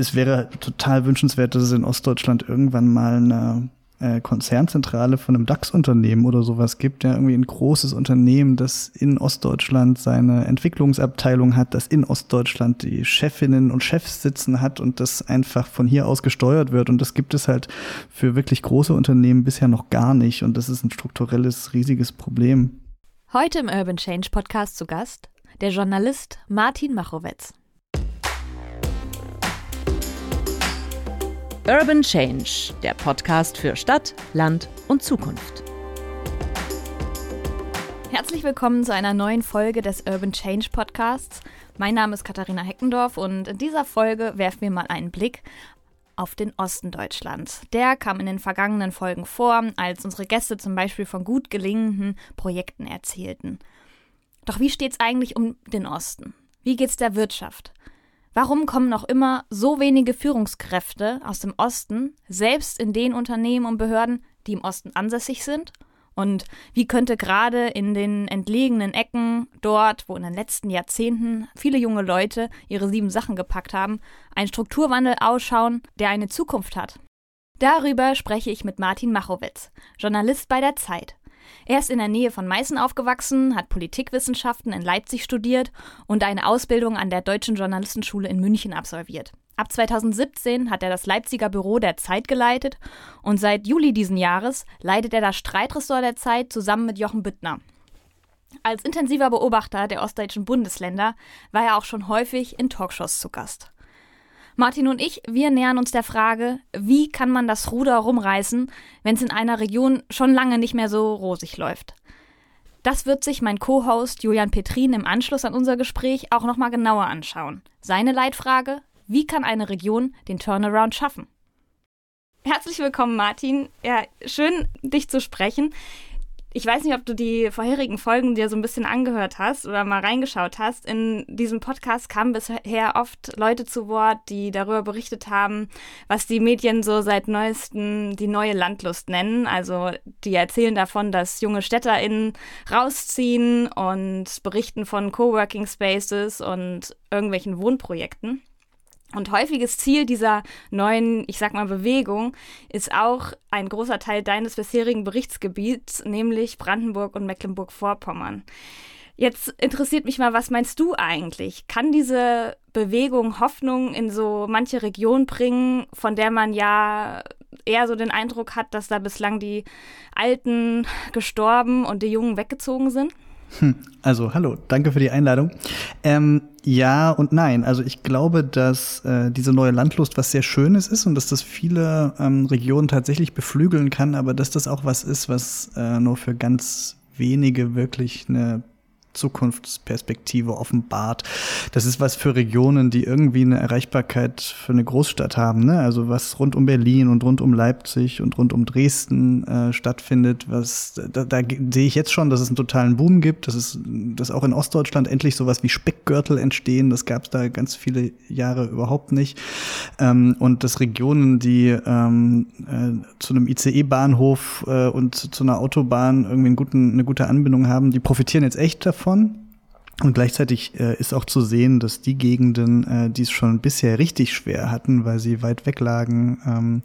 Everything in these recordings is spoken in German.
es wäre total wünschenswert, dass es in Ostdeutschland irgendwann mal eine äh, Konzernzentrale von einem DAX-Unternehmen oder sowas gibt, ja, irgendwie ein großes Unternehmen, das in Ostdeutschland seine Entwicklungsabteilung hat, das in Ostdeutschland die Chefinnen und Chefs sitzen hat und das einfach von hier aus gesteuert wird. Und das gibt es halt für wirklich große Unternehmen bisher noch gar nicht. Und das ist ein strukturelles, riesiges Problem. Heute im Urban Change Podcast zu Gast der Journalist Martin Machowetz. Urban Change, der Podcast für Stadt, Land und Zukunft. Herzlich willkommen zu einer neuen Folge des Urban Change Podcasts. Mein Name ist Katharina Heckendorf und in dieser Folge werfen wir mal einen Blick auf den Osten Deutschlands. Der kam in den vergangenen Folgen vor, als unsere Gäste zum Beispiel von gut gelingenden Projekten erzählten. Doch wie steht es eigentlich um den Osten? Wie geht's der Wirtschaft? Warum kommen noch immer so wenige Führungskräfte aus dem Osten, selbst in den Unternehmen und Behörden, die im Osten ansässig sind? Und wie könnte gerade in den entlegenen Ecken, dort, wo in den letzten Jahrzehnten viele junge Leute ihre sieben Sachen gepackt haben, ein Strukturwandel ausschauen, der eine Zukunft hat? Darüber spreche ich mit Martin Machowitz, Journalist bei der Zeit. Er ist in der Nähe von Meißen aufgewachsen, hat Politikwissenschaften in Leipzig studiert und eine Ausbildung an der Deutschen Journalistenschule in München absolviert. Ab 2017 hat er das Leipziger Büro der Zeit geleitet und seit Juli diesen Jahres leitet er das Streitressort der Zeit zusammen mit Jochen Büttner. Als intensiver Beobachter der ostdeutschen Bundesländer war er auch schon häufig in Talkshows zu Gast. Martin und ich, wir nähern uns der Frage, wie kann man das Ruder rumreißen, wenn es in einer Region schon lange nicht mehr so rosig läuft. Das wird sich mein Co-Host Julian Petrin im Anschluss an unser Gespräch auch nochmal genauer anschauen. Seine Leitfrage, wie kann eine Region den Turnaround schaffen? Herzlich willkommen, Martin. Ja, schön, dich zu sprechen. Ich weiß nicht, ob du die vorherigen Folgen dir so ein bisschen angehört hast oder mal reingeschaut hast. In diesem Podcast kamen bisher oft Leute zu Wort, die darüber berichtet haben, was die Medien so seit neuestem die neue Landlust nennen. Also die erzählen davon, dass junge StädterInnen rausziehen und berichten von Coworking Spaces und irgendwelchen Wohnprojekten. Und häufiges Ziel dieser neuen, ich sag mal, Bewegung ist auch ein großer Teil deines bisherigen Berichtsgebiets, nämlich Brandenburg und Mecklenburg-Vorpommern. Jetzt interessiert mich mal, was meinst du eigentlich? Kann diese Bewegung Hoffnung in so manche Region bringen, von der man ja eher so den Eindruck hat, dass da bislang die Alten gestorben und die Jungen weggezogen sind? Hm, also, hallo, danke für die Einladung. Ähm, ja und nein. Also ich glaube, dass äh, diese neue Landlust was sehr Schönes ist und dass das viele ähm, Regionen tatsächlich beflügeln kann, aber dass das auch was ist, was äh, nur für ganz wenige wirklich eine Zukunftsperspektive offenbart. Das ist was für Regionen, die irgendwie eine Erreichbarkeit für eine Großstadt haben. Ne? Also was rund um Berlin und rund um Leipzig und rund um Dresden äh, stattfindet. Was da, da sehe ich jetzt schon, dass es einen totalen Boom gibt. Dass es, dass auch in Ostdeutschland endlich sowas wie Speckgürtel entstehen. Das gab es da ganz viele Jahre überhaupt nicht. Ähm, und dass Regionen, die ähm, äh, zu einem ICE-Bahnhof äh, und zu einer Autobahn irgendwie einen guten, eine gute Anbindung haben, die profitieren jetzt echt davon davon. Und gleichzeitig äh, ist auch zu sehen, dass die Gegenden, äh, die es schon bisher richtig schwer hatten, weil sie weit weg lagen ähm,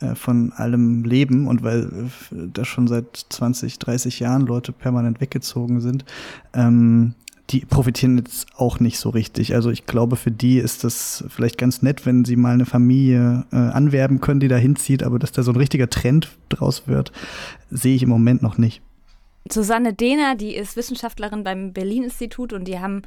äh, von allem Leben und weil äh, da schon seit 20, 30 Jahren Leute permanent weggezogen sind, ähm, die profitieren jetzt auch nicht so richtig. Also ich glaube, für die ist das vielleicht ganz nett, wenn sie mal eine Familie äh, anwerben können, die da hinzieht, aber dass da so ein richtiger Trend draus wird, sehe ich im Moment noch nicht. Susanne Dehner, die ist Wissenschaftlerin beim Berlin-Institut und die haben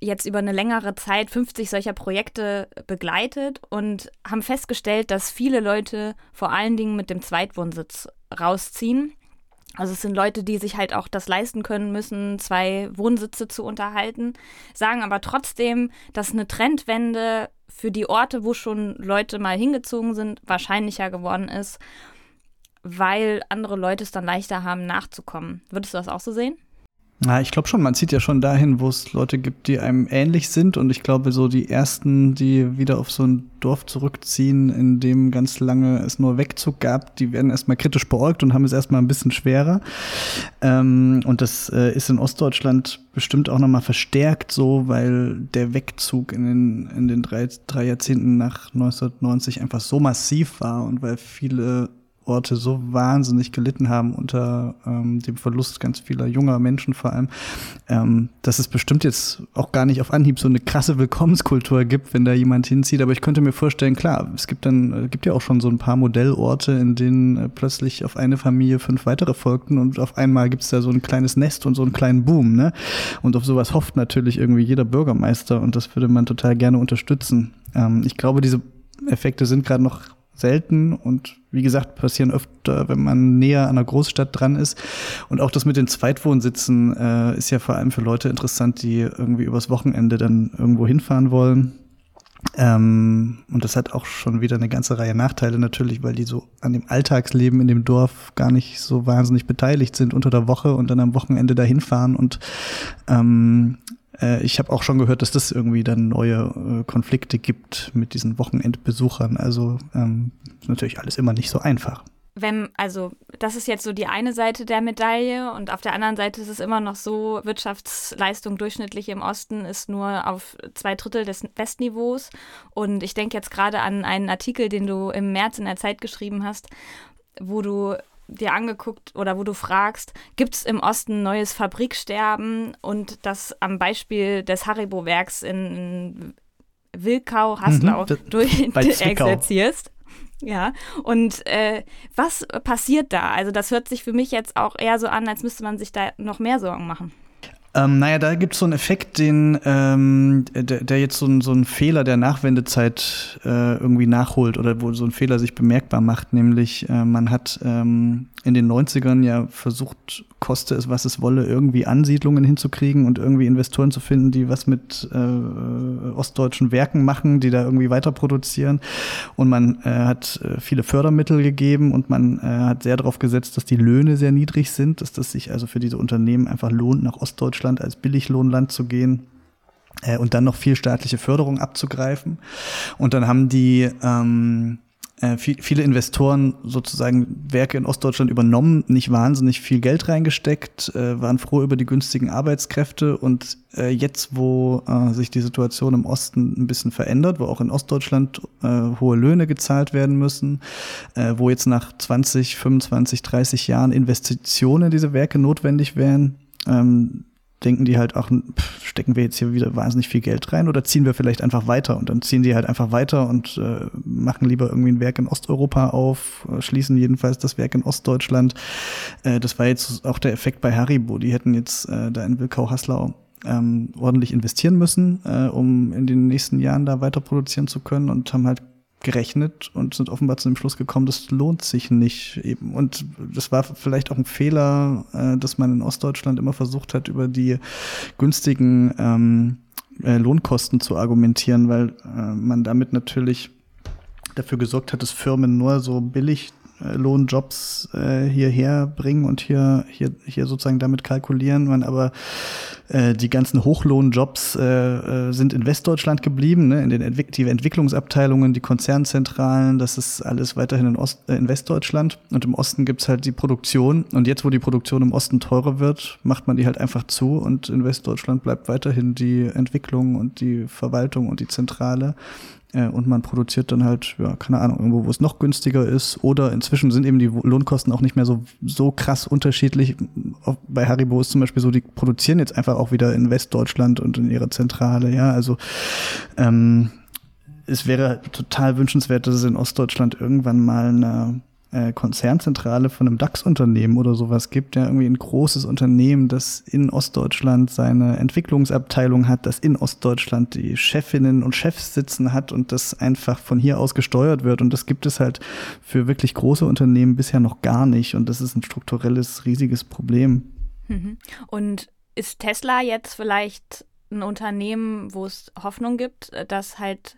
jetzt über eine längere Zeit 50 solcher Projekte begleitet und haben festgestellt, dass viele Leute vor allen Dingen mit dem Zweitwohnsitz rausziehen. Also es sind Leute, die sich halt auch das leisten können müssen, zwei Wohnsitze zu unterhalten, sagen aber trotzdem, dass eine Trendwende für die Orte, wo schon Leute mal hingezogen sind, wahrscheinlicher geworden ist weil andere Leute es dann leichter haben, nachzukommen. Würdest du das auch so sehen? Na, ich glaube schon, man zieht ja schon dahin, wo es Leute gibt, die einem ähnlich sind. Und ich glaube, so die ersten, die wieder auf so ein Dorf zurückziehen, in dem ganz lange es nur Wegzug gab, die werden erstmal kritisch beäugt und haben es erstmal ein bisschen schwerer. Ähm, und das äh, ist in Ostdeutschland bestimmt auch nochmal verstärkt so, weil der Wegzug in den, in den drei, drei Jahrzehnten nach 1990 einfach so massiv war und weil viele Orte so wahnsinnig gelitten haben unter ähm, dem Verlust ganz vieler junger Menschen vor allem, ähm, dass es bestimmt jetzt auch gar nicht auf Anhieb so eine krasse Willkommenskultur gibt, wenn da jemand hinzieht. Aber ich könnte mir vorstellen, klar, es gibt dann, äh, gibt ja auch schon so ein paar Modellorte, in denen äh, plötzlich auf eine Familie fünf weitere folgten und auf einmal gibt's da so ein kleines Nest und so einen kleinen Boom, ne? Und auf sowas hofft natürlich irgendwie jeder Bürgermeister und das würde man total gerne unterstützen. Ähm, ich glaube, diese Effekte sind gerade noch selten und wie gesagt, passieren öfter, wenn man näher an einer Großstadt dran ist. Und auch das mit den Zweitwohnsitzen äh, ist ja vor allem für Leute interessant, die irgendwie übers Wochenende dann irgendwo hinfahren wollen. Ähm, und das hat auch schon wieder eine ganze Reihe Nachteile natürlich, weil die so an dem Alltagsleben in dem Dorf gar nicht so wahnsinnig beteiligt sind unter der Woche und dann am Wochenende dahin fahren und ähm, äh, ich habe auch schon gehört, dass das irgendwie dann neue äh, Konflikte gibt mit diesen Wochenendbesuchern. Also ähm, ist natürlich alles immer nicht so einfach. Wenn, also, das ist jetzt so die eine Seite der Medaille und auf der anderen Seite ist es immer noch so, Wirtschaftsleistung durchschnittlich im Osten ist nur auf zwei Drittel des Westniveaus. Und ich denke jetzt gerade an einen Artikel, den du im März in der Zeit geschrieben hast, wo du dir angeguckt oder wo du fragst, gibt es im Osten neues Fabriksterben und das am Beispiel des Haribo-Werks in Wilkau, Haslau, mhm, durch exerzierst. Ja, und äh, was passiert da? Also das hört sich für mich jetzt auch eher so an, als müsste man sich da noch mehr Sorgen machen. Ähm, naja, da gibt es so einen Effekt, den, ähm, der, der jetzt so, ein, so einen Fehler der Nachwendezeit äh, irgendwie nachholt oder wo so ein Fehler sich bemerkbar macht, nämlich äh, man hat ähm, in den 90ern ja versucht, koste es, was es wolle, irgendwie Ansiedlungen hinzukriegen und irgendwie Investoren zu finden, die was mit äh, ostdeutschen Werken machen, die da irgendwie weiter produzieren. Und man äh, hat äh, viele Fördermittel gegeben und man äh, hat sehr darauf gesetzt, dass die Löhne sehr niedrig sind, dass das sich also für diese Unternehmen einfach lohnt, nach Ostdeutschland als Billiglohnland zu gehen äh, und dann noch viel staatliche Förderung abzugreifen. Und dann haben die ähm, äh, viel, viele Investoren sozusagen Werke in Ostdeutschland übernommen, nicht wahnsinnig viel Geld reingesteckt, äh, waren froh über die günstigen Arbeitskräfte und äh, jetzt, wo sich die Situation im Osten ein bisschen verändert, wo auch in Ostdeutschland hohe Löhne gezahlt werden müssen, wo jetzt nach 20, 25, 30 Jahren Investitionen in diese Werke notwendig wären, ähm, denken die halt, ach, stecken wir jetzt hier wieder wahnsinnig viel Geld rein oder ziehen wir vielleicht einfach weiter? Und dann ziehen die halt einfach weiter und äh, machen lieber irgendwie ein Werk in Osteuropa auf, äh, schließen jedenfalls das Werk in Ostdeutschland. Äh, das war jetzt auch der Effekt bei Haribo. Die hätten jetzt äh, da in Wilkau-Haslau ähm, ordentlich investieren müssen, äh, um in den nächsten Jahren da weiter produzieren zu können und haben halt gerechnet und sind offenbar zu dem Schluss gekommen, das lohnt sich nicht eben. Und das war vielleicht auch ein Fehler, äh, dass man in Ostdeutschland immer versucht hat, über die günstigen ähm, äh, Lohnkosten zu argumentieren, weil äh, man damit natürlich dafür gesorgt hat, dass Firmen nur so billig Lohnjobs äh, hierher bringen und hier, hier, hier sozusagen damit kalkulieren. Man aber äh, die ganzen Hochlohnjobs äh, äh, sind in Westdeutschland geblieben, ne? in den Entwick die Entwicklungsabteilungen, die Konzernzentralen, das ist alles weiterhin in, Ost äh, in Westdeutschland. Und im Osten gibt's halt die Produktion. Und jetzt, wo die Produktion im Osten teurer wird, macht man die halt einfach zu und in Westdeutschland bleibt weiterhin die Entwicklung und die Verwaltung und die Zentrale. Äh, und man produziert dann halt, ja, keine Ahnung, irgendwo, wo es noch günstiger ist. Oder inzwischen sind eben die Lohnkosten auch nicht mehr so, so krass unterschiedlich. Bei Haribo ist zum Beispiel so, die produzieren jetzt einfach auch wieder in Westdeutschland und in ihrer Zentrale, ja. Also ähm, es wäre total wünschenswert, dass es in Ostdeutschland irgendwann mal eine äh, Konzernzentrale von einem DAX-Unternehmen oder sowas gibt, ja, irgendwie ein großes Unternehmen, das in Ostdeutschland seine Entwicklungsabteilung hat, das in Ostdeutschland die Chefinnen und Chefs sitzen hat und das einfach von hier aus gesteuert wird. Und das gibt es halt für wirklich große Unternehmen bisher noch gar nicht. Und das ist ein strukturelles, riesiges Problem. Mhm. Und ist Tesla jetzt vielleicht ein Unternehmen, wo es Hoffnung gibt, dass halt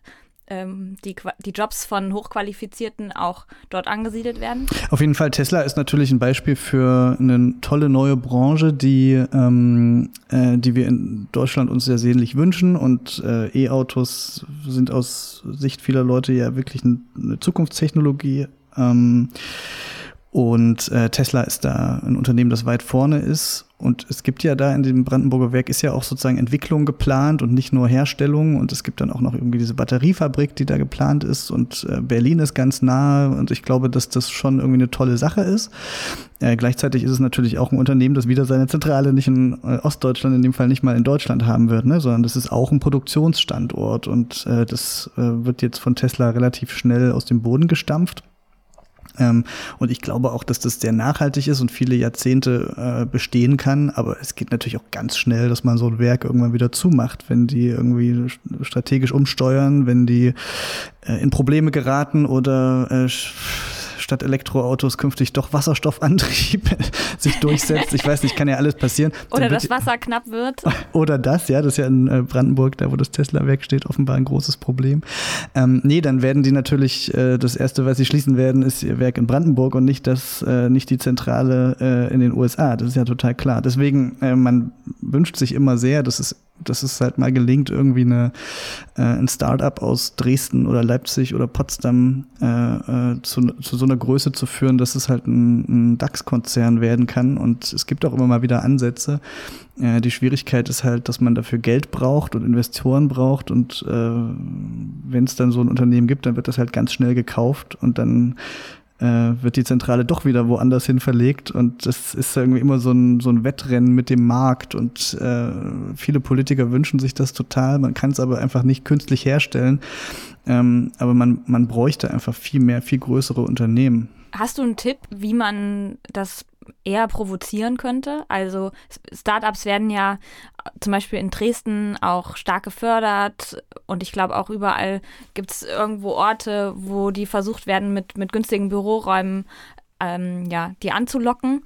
die, die Jobs von Hochqualifizierten auch dort angesiedelt werden? Auf jeden Fall, Tesla ist natürlich ein Beispiel für eine tolle neue Branche, die, ähm, äh, die wir in Deutschland uns sehr sehnlich wünschen. Und äh, E-Autos sind aus Sicht vieler Leute ja wirklich eine Zukunftstechnologie. Ähm, und äh, Tesla ist da ein Unternehmen, das weit vorne ist. Und es gibt ja da in dem Brandenburger Werk ist ja auch sozusagen Entwicklung geplant und nicht nur Herstellung. Und es gibt dann auch noch irgendwie diese Batteriefabrik, die da geplant ist. Und äh, Berlin ist ganz nah. Und ich glaube, dass das schon irgendwie eine tolle Sache ist. Äh, gleichzeitig ist es natürlich auch ein Unternehmen, das wieder seine Zentrale nicht in äh, Ostdeutschland, in dem Fall nicht mal in Deutschland haben wird, ne? sondern das ist auch ein Produktionsstandort. Und äh, das äh, wird jetzt von Tesla relativ schnell aus dem Boden gestampft. Ähm, und ich glaube auch, dass das sehr nachhaltig ist und viele Jahrzehnte äh, bestehen kann. Aber es geht natürlich auch ganz schnell, dass man so ein Werk irgendwann wieder zumacht, wenn die irgendwie strategisch umsteuern, wenn die äh, in Probleme geraten oder äh, statt Elektroautos künftig doch Wasserstoffantrieb sich durchsetzt. Ich weiß nicht, kann ja alles passieren. Oder das Wasser knapp wird. Oder das, ja, das ist ja in äh, Brandenburg, da wo das Tesla-Werk steht, offenbar ein großes Problem. Ähm, nee, dann werden die natürlich, äh, das erste, was sie schließen werden, ist ihr Werk in Brandenburg und nicht das, äh, nicht die Zentrale äh, in den USA. Das ist ja total klar. Deswegen, äh, man wünscht sich immer sehr, dass es dass es halt mal gelingt, irgendwie eine, äh, ein Start-up aus Dresden oder Leipzig oder Potsdam äh, äh, zu, zu so einer Größe zu führen, dass es halt ein, ein DAX-Konzern werden kann. Und es gibt auch immer mal wieder Ansätze. Äh, die Schwierigkeit ist halt, dass man dafür Geld braucht und Investoren braucht. Und äh, wenn es dann so ein Unternehmen gibt, dann wird das halt ganz schnell gekauft und dann wird die Zentrale doch wieder woanders hin verlegt. Und das ist irgendwie immer so ein, so ein Wettrennen mit dem Markt. Und äh, viele Politiker wünschen sich das total. Man kann es aber einfach nicht künstlich herstellen. Ähm, aber man, man bräuchte einfach viel mehr, viel größere Unternehmen. Hast du einen Tipp, wie man das eher provozieren könnte. Also Startups werden ja zum Beispiel in Dresden auch stark gefördert und ich glaube auch überall gibt es irgendwo Orte, wo die versucht werden, mit, mit günstigen Büroräumen ähm, ja, die anzulocken.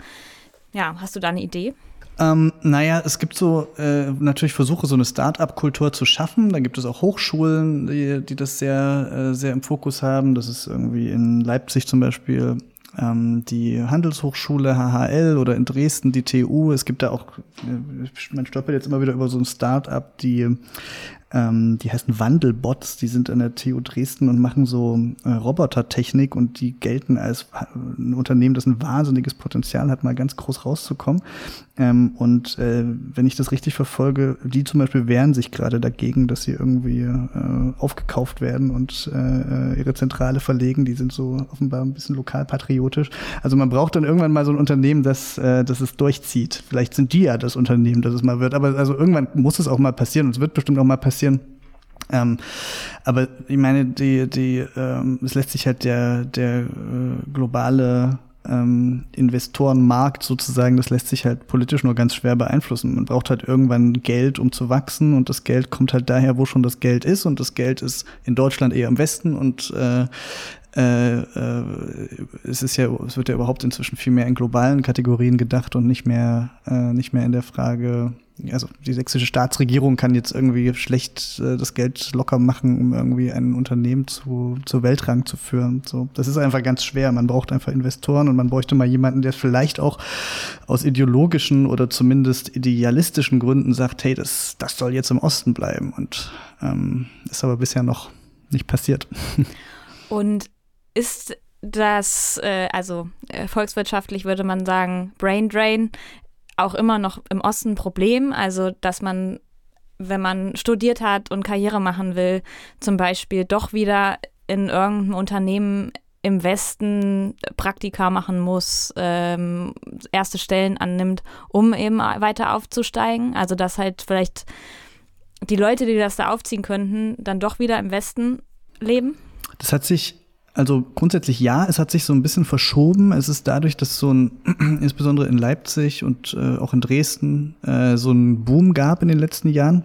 Ja, hast du da eine Idee? Ähm, naja, es gibt so äh, natürlich Versuche, so eine Start-up-Kultur zu schaffen. Da gibt es auch Hochschulen, die, die das sehr, äh, sehr im Fokus haben. Das ist irgendwie in Leipzig zum Beispiel die Handelshochschule HHL oder in Dresden die TU. Es gibt da auch, äh, man stolpert jetzt immer wieder über so ein Start-up, die ähm, die heißen Wandelbots, die sind an der TU Dresden und machen so äh, Robotertechnik und die gelten als ein Unternehmen, das ein wahnsinniges Potenzial hat, mal ganz groß rauszukommen. Ähm, und äh, wenn ich das richtig verfolge, die zum Beispiel wehren sich gerade dagegen, dass sie irgendwie äh, aufgekauft werden und äh, äh, ihre Zentrale verlegen. Die sind so offenbar ein bisschen lokalpatriotisch. Also man braucht dann irgendwann mal so ein Unternehmen, das, äh, das es durchzieht. Vielleicht sind die ja das Unternehmen, das es mal wird. Aber also irgendwann muss es auch mal passieren und es wird bestimmt auch mal passieren. Ähm, aber ich meine, die, die, ähm, es lässt sich halt der, der äh, globale ähm, Investorenmarkt sozusagen, das lässt sich halt politisch nur ganz schwer beeinflussen. Man braucht halt irgendwann Geld, um zu wachsen und das Geld kommt halt daher, wo schon das Geld ist und das Geld ist in Deutschland eher im Westen und äh, äh, äh, es ist ja, es wird ja überhaupt inzwischen viel mehr in globalen Kategorien gedacht und nicht mehr, äh, nicht mehr in der Frage, also die sächsische Staatsregierung kann jetzt irgendwie schlecht äh, das Geld locker machen, um irgendwie ein Unternehmen zu, zu Weltrang zu führen. So, das ist einfach ganz schwer. Man braucht einfach Investoren und man bräuchte mal jemanden, der vielleicht auch aus ideologischen oder zumindest idealistischen Gründen sagt, hey, das, das soll jetzt im Osten bleiben. Und ähm, ist aber bisher noch nicht passiert. Und ist das, äh, also äh, volkswirtschaftlich würde man sagen, Brain Drain auch immer noch im Osten ein Problem. Also, dass man, wenn man studiert hat und Karriere machen will, zum Beispiel doch wieder in irgendeinem Unternehmen im Westen Praktika machen muss, ähm, erste Stellen annimmt, um eben weiter aufzusteigen. Also, dass halt vielleicht die Leute, die das da aufziehen könnten, dann doch wieder im Westen leben? Das hat sich also grundsätzlich ja, es hat sich so ein bisschen verschoben. Es ist dadurch, dass so ein, insbesondere in Leipzig und äh, auch in Dresden, äh, so ein Boom gab in den letzten Jahren.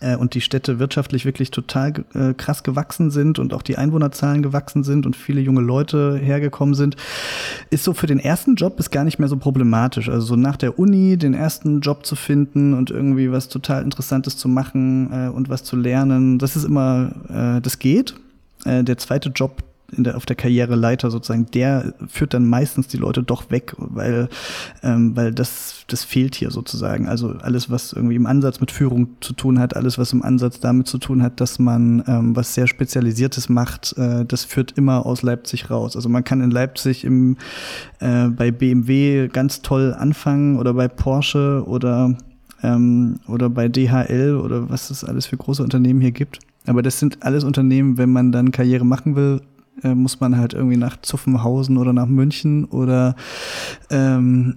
äh, und die Städte wirtschaftlich wirklich total äh, krass gewachsen sind und auch die Einwohnerzahlen gewachsen sind und viele junge Leute hergekommen sind, ist so für den ersten Job ist gar nicht mehr so problematisch. Also so nach der Uni den ersten Job zu finden und irgendwie was total Interessantes zu machen äh, und was zu lernen, das ist immer, äh, das geht. Äh, der zweite Job, der, auf der Karriereleiter sozusagen, der führt dann meistens die Leute doch weg, weil, ähm, weil das, das fehlt hier sozusagen. Also alles, was irgendwie im Ansatz mit Führung zu tun hat, alles, was im Ansatz damit zu tun hat, dass man ähm, was sehr Spezialisiertes macht, äh, das führt immer aus Leipzig raus. Also man kann in Leipzig im, äh, bei BMW ganz toll anfangen oder bei Porsche oder, ähm, oder bei DHL oder was es alles für große Unternehmen hier gibt. Aber das sind alles Unternehmen, wenn man dann Karriere machen will, äh, muss man halt irgendwie nach Zuffenhausen oder nach München oder ähm,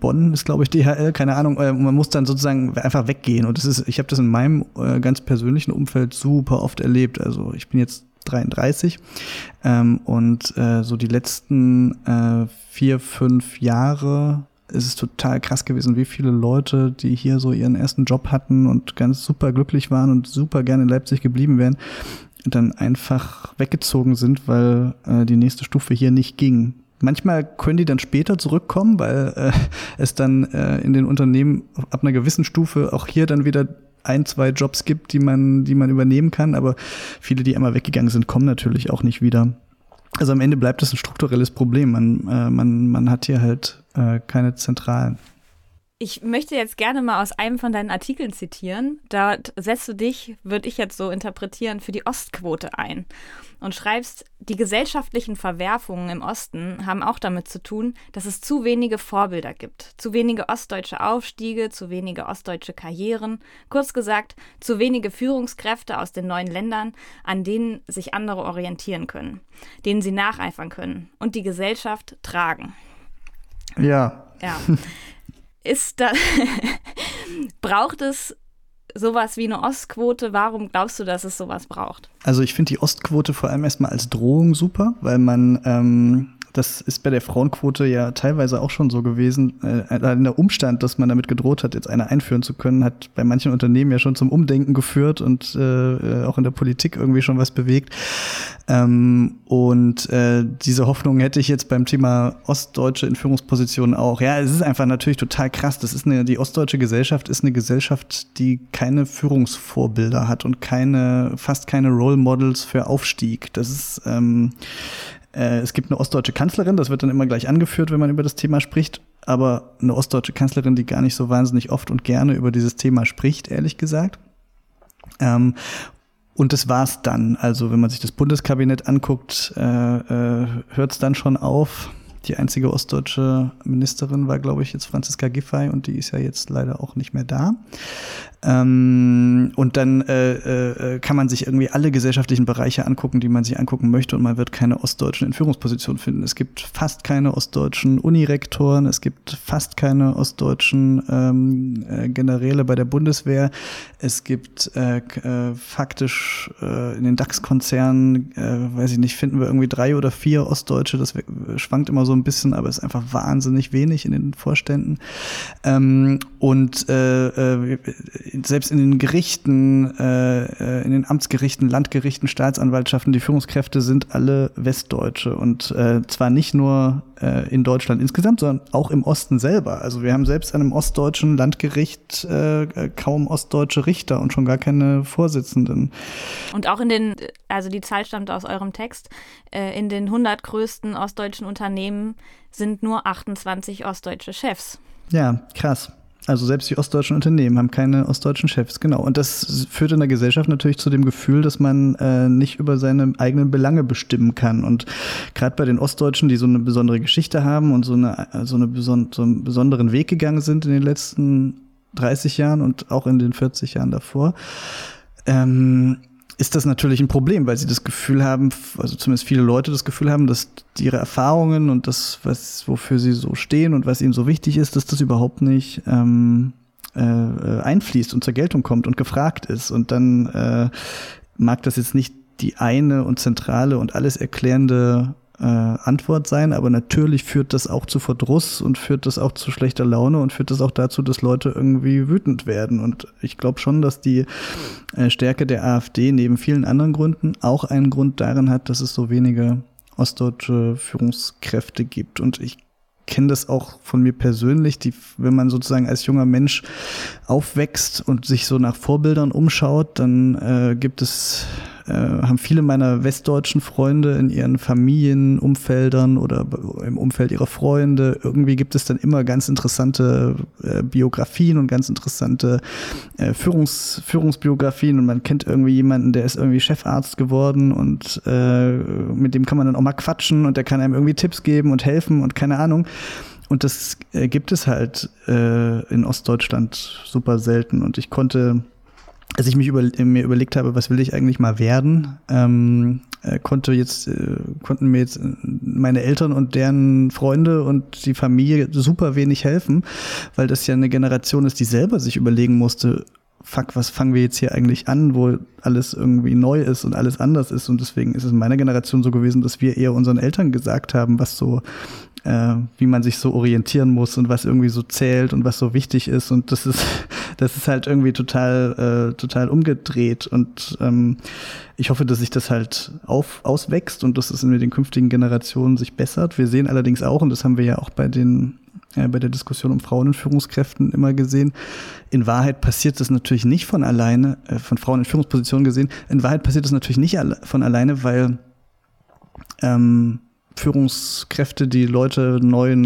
Bonn ist, glaube ich, DHL, keine Ahnung. Äh, man muss dann sozusagen einfach weggehen. Und das ist, ich habe das in meinem äh, ganz persönlichen Umfeld super oft erlebt. Also ich bin jetzt 33 ähm, und äh, so die letzten äh, vier, fünf Jahre ist es total krass gewesen, wie viele Leute, die hier so ihren ersten Job hatten und ganz super glücklich waren und super gerne in Leipzig geblieben wären, dann einfach weggezogen sind, weil äh, die nächste Stufe hier nicht ging. Manchmal können die dann später zurückkommen, weil äh, es dann äh, in den Unternehmen ab einer gewissen Stufe auch hier dann wieder ein, zwei Jobs gibt, die man, die man übernehmen kann. Aber viele, die einmal weggegangen sind, kommen natürlich auch nicht wieder. Also am Ende bleibt das ein strukturelles Problem. Man, äh, man, man hat hier halt äh, keine Zentralen. Ich möchte jetzt gerne mal aus einem von deinen Artikeln zitieren. Dort setzt du dich, würde ich jetzt so interpretieren, für die Ostquote ein und schreibst, die gesellschaftlichen Verwerfungen im Osten haben auch damit zu tun, dass es zu wenige Vorbilder gibt, zu wenige ostdeutsche Aufstiege, zu wenige ostdeutsche Karrieren, kurz gesagt, zu wenige Führungskräfte aus den neuen Ländern, an denen sich andere orientieren können, denen sie nacheifern können und die Gesellschaft tragen. Ja. Ja. ist da, braucht es sowas wie eine Ostquote? Warum glaubst du, dass es sowas braucht? Also ich finde die Ostquote vor allem erstmal als Drohung super, weil man ähm, das ist bei der Frauenquote ja teilweise auch schon so gewesen. Äh, der Umstand, dass man damit gedroht hat, jetzt eine einführen zu können, hat bei manchen Unternehmen ja schon zum Umdenken geführt und äh, auch in der Politik irgendwie schon was bewegt. Ähm, und äh, diese Hoffnung hätte ich jetzt beim Thema Ostdeutsche in Führungspositionen auch. Ja, es ist einfach natürlich total krass. Das ist eine, die ostdeutsche Gesellschaft ist eine Gesellschaft, die keine Führungsvorbilder hat und keine, fast keine Role Models für Aufstieg. Das ist ähm, äh, es gibt eine ostdeutsche Kanzlerin, das wird dann immer gleich angeführt, wenn man über das Thema spricht, aber eine ostdeutsche Kanzlerin, die gar nicht so wahnsinnig oft und gerne über dieses Thema spricht, ehrlich gesagt. Ähm, und das war's dann. Also wenn man sich das Bundeskabinett anguckt, äh, äh, hört es dann schon auf. Die einzige ostdeutsche Ministerin war, glaube ich, jetzt Franziska Giffey und die ist ja jetzt leider auch nicht mehr da. Ähm, und dann äh, äh, kann man sich irgendwie alle gesellschaftlichen Bereiche angucken, die man sich angucken möchte und man wird keine Ostdeutschen in Führungspositionen finden. Es gibt fast keine ostdeutschen Unirektoren, es gibt fast keine ostdeutschen ähm, äh, Generäle bei der Bundeswehr. Es gibt äh, äh, faktisch äh, in den DAX-Konzernen, äh, weiß ich nicht, finden wir irgendwie drei oder vier Ostdeutsche. Das schwankt immer so ein bisschen, aber ist einfach wahnsinnig wenig in den Vorständen. Ähm, und äh, äh, selbst in den Gerichten, äh, äh, in den Amtsgerichten, Landgerichten, Staatsanwaltschaften, die Führungskräfte sind alle Westdeutsche und äh, zwar nicht nur äh, in Deutschland insgesamt, sondern auch im Osten selber. Also wir haben selbst an einem ostdeutschen Landgericht äh, kaum ostdeutsche Richter und schon gar keine Vorsitzenden. Und auch in den, also die Zahl stammt aus eurem Text, äh, in den 100 größten ostdeutschen Unternehmen sind nur 28 ostdeutsche Chefs. Ja, krass. Also selbst die ostdeutschen Unternehmen haben keine ostdeutschen Chefs, genau. Und das führt in der Gesellschaft natürlich zu dem Gefühl, dass man äh, nicht über seine eigenen Belange bestimmen kann. Und gerade bei den Ostdeutschen, die so eine besondere Geschichte haben und so, eine, so, eine beson so einen besonderen Weg gegangen sind in den letzten 30 Jahren und auch in den 40 Jahren davor, ähm, ist das natürlich ein Problem, weil sie das Gefühl haben, also zumindest viele Leute das Gefühl haben, dass ihre Erfahrungen und das, was, wofür sie so stehen und was ihnen so wichtig ist, dass das überhaupt nicht ähm, äh, einfließt und zur Geltung kommt und gefragt ist. Und dann äh, mag das jetzt nicht die eine und zentrale und alles erklärende äh, Antwort sein, aber natürlich führt das auch zu Verdruss und führt das auch zu schlechter Laune und führt das auch dazu, dass Leute irgendwie wütend werden. Und ich glaube schon, dass die äh, Stärke der AfD neben vielen anderen Gründen auch einen Grund darin hat, dass es so wenige ostdeutsche Führungskräfte gibt. Und ich kenne das auch von mir persönlich, die, wenn man sozusagen als junger Mensch aufwächst und sich so nach Vorbildern umschaut, dann äh, gibt es äh, haben viele meiner westdeutschen Freunde in ihren Familienumfeldern oder im Umfeld ihrer Freunde, irgendwie gibt es dann immer ganz interessante äh, Biografien und ganz interessante äh, Führungs, Führungsbiografien und man kennt irgendwie jemanden, der ist irgendwie Chefarzt geworden und äh, mit dem kann man dann auch mal quatschen und der kann einem irgendwie Tipps geben und helfen und keine Ahnung. Und das äh, gibt es halt äh, in Ostdeutschland super selten. Und ich konnte als ich mich über, mir überlegt habe, was will ich eigentlich mal werden, ähm, äh, konnte jetzt, äh, konnten mir jetzt äh, meine Eltern und deren Freunde und die Familie super wenig helfen, weil das ja eine Generation ist, die selber sich überlegen musste, fuck, was fangen wir jetzt hier eigentlich an, wo alles irgendwie neu ist und alles anders ist. Und deswegen ist es in meiner Generation so gewesen, dass wir eher unseren Eltern gesagt haben, was so äh, wie man sich so orientieren muss und was irgendwie so zählt und was so wichtig ist. Und das ist, das ist halt irgendwie total, äh, total umgedreht. Und ähm, ich hoffe, dass sich das halt auf, auswächst und dass es in den künftigen Generationen sich bessert. Wir sehen allerdings auch, und das haben wir ja auch bei den äh, bei der Diskussion um Frauen in Führungskräften immer gesehen. In Wahrheit passiert das natürlich nicht von alleine, äh, von Frauen in Führungspositionen gesehen. In Wahrheit passiert das natürlich nicht von alleine, weil ähm, Führungskräfte die Leute neu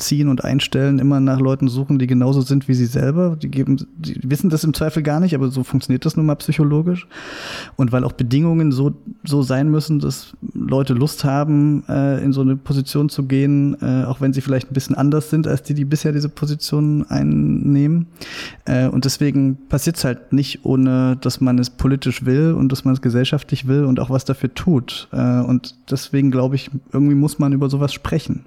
nachziehen und einstellen, immer nach Leuten suchen, die genauso sind wie sie selber. Die geben, die wissen das im Zweifel gar nicht, aber so funktioniert das nun mal psychologisch. Und weil auch Bedingungen so, so sein müssen, dass Leute Lust haben, äh, in so eine Position zu gehen, äh, auch wenn sie vielleicht ein bisschen anders sind als die, die bisher diese Position einnehmen. Äh, und deswegen passiert es halt nicht, ohne dass man es politisch will und dass man es gesellschaftlich will und auch was dafür tut. Äh, und deswegen glaube ich, irgendwie muss man über sowas sprechen.